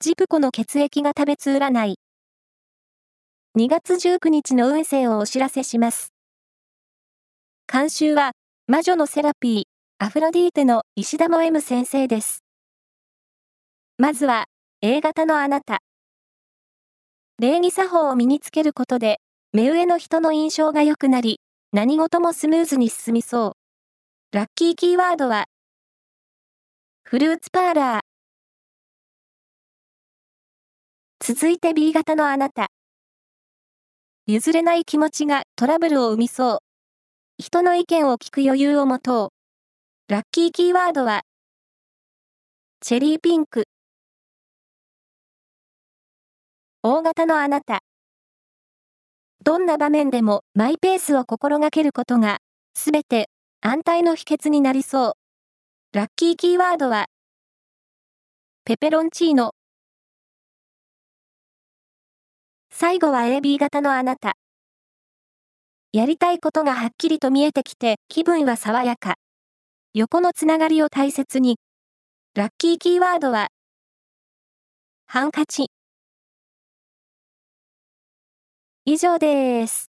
ジプコの血液が食べつ占い。2月19日の運勢をお知らせします。監修は、魔女のセラピー、アフロディーテの石田も M 先生です。まずは、A 型のあなた。礼儀作法を身につけることで、目上の人の印象が良くなり、何事もスムーズに進みそう。ラッキーキーワードは、フルーツパーラー。続いて B 型のあなた。譲れない気持ちがトラブルを生みそう。人の意見を聞く余裕を持とう。ラッキーキーワードは、チェリーピンク。大型のあなた。どんな場面でもマイペースを心がけることが、すべて安泰の秘訣になりそう。ラッキーキーワードは、ペペロンチーノ。最後は AB 型のあなた。やりたいことがはっきりと見えてきて気分は爽やか。横のつながりを大切に。ラッキーキーワードは、ハンカチ。以上です。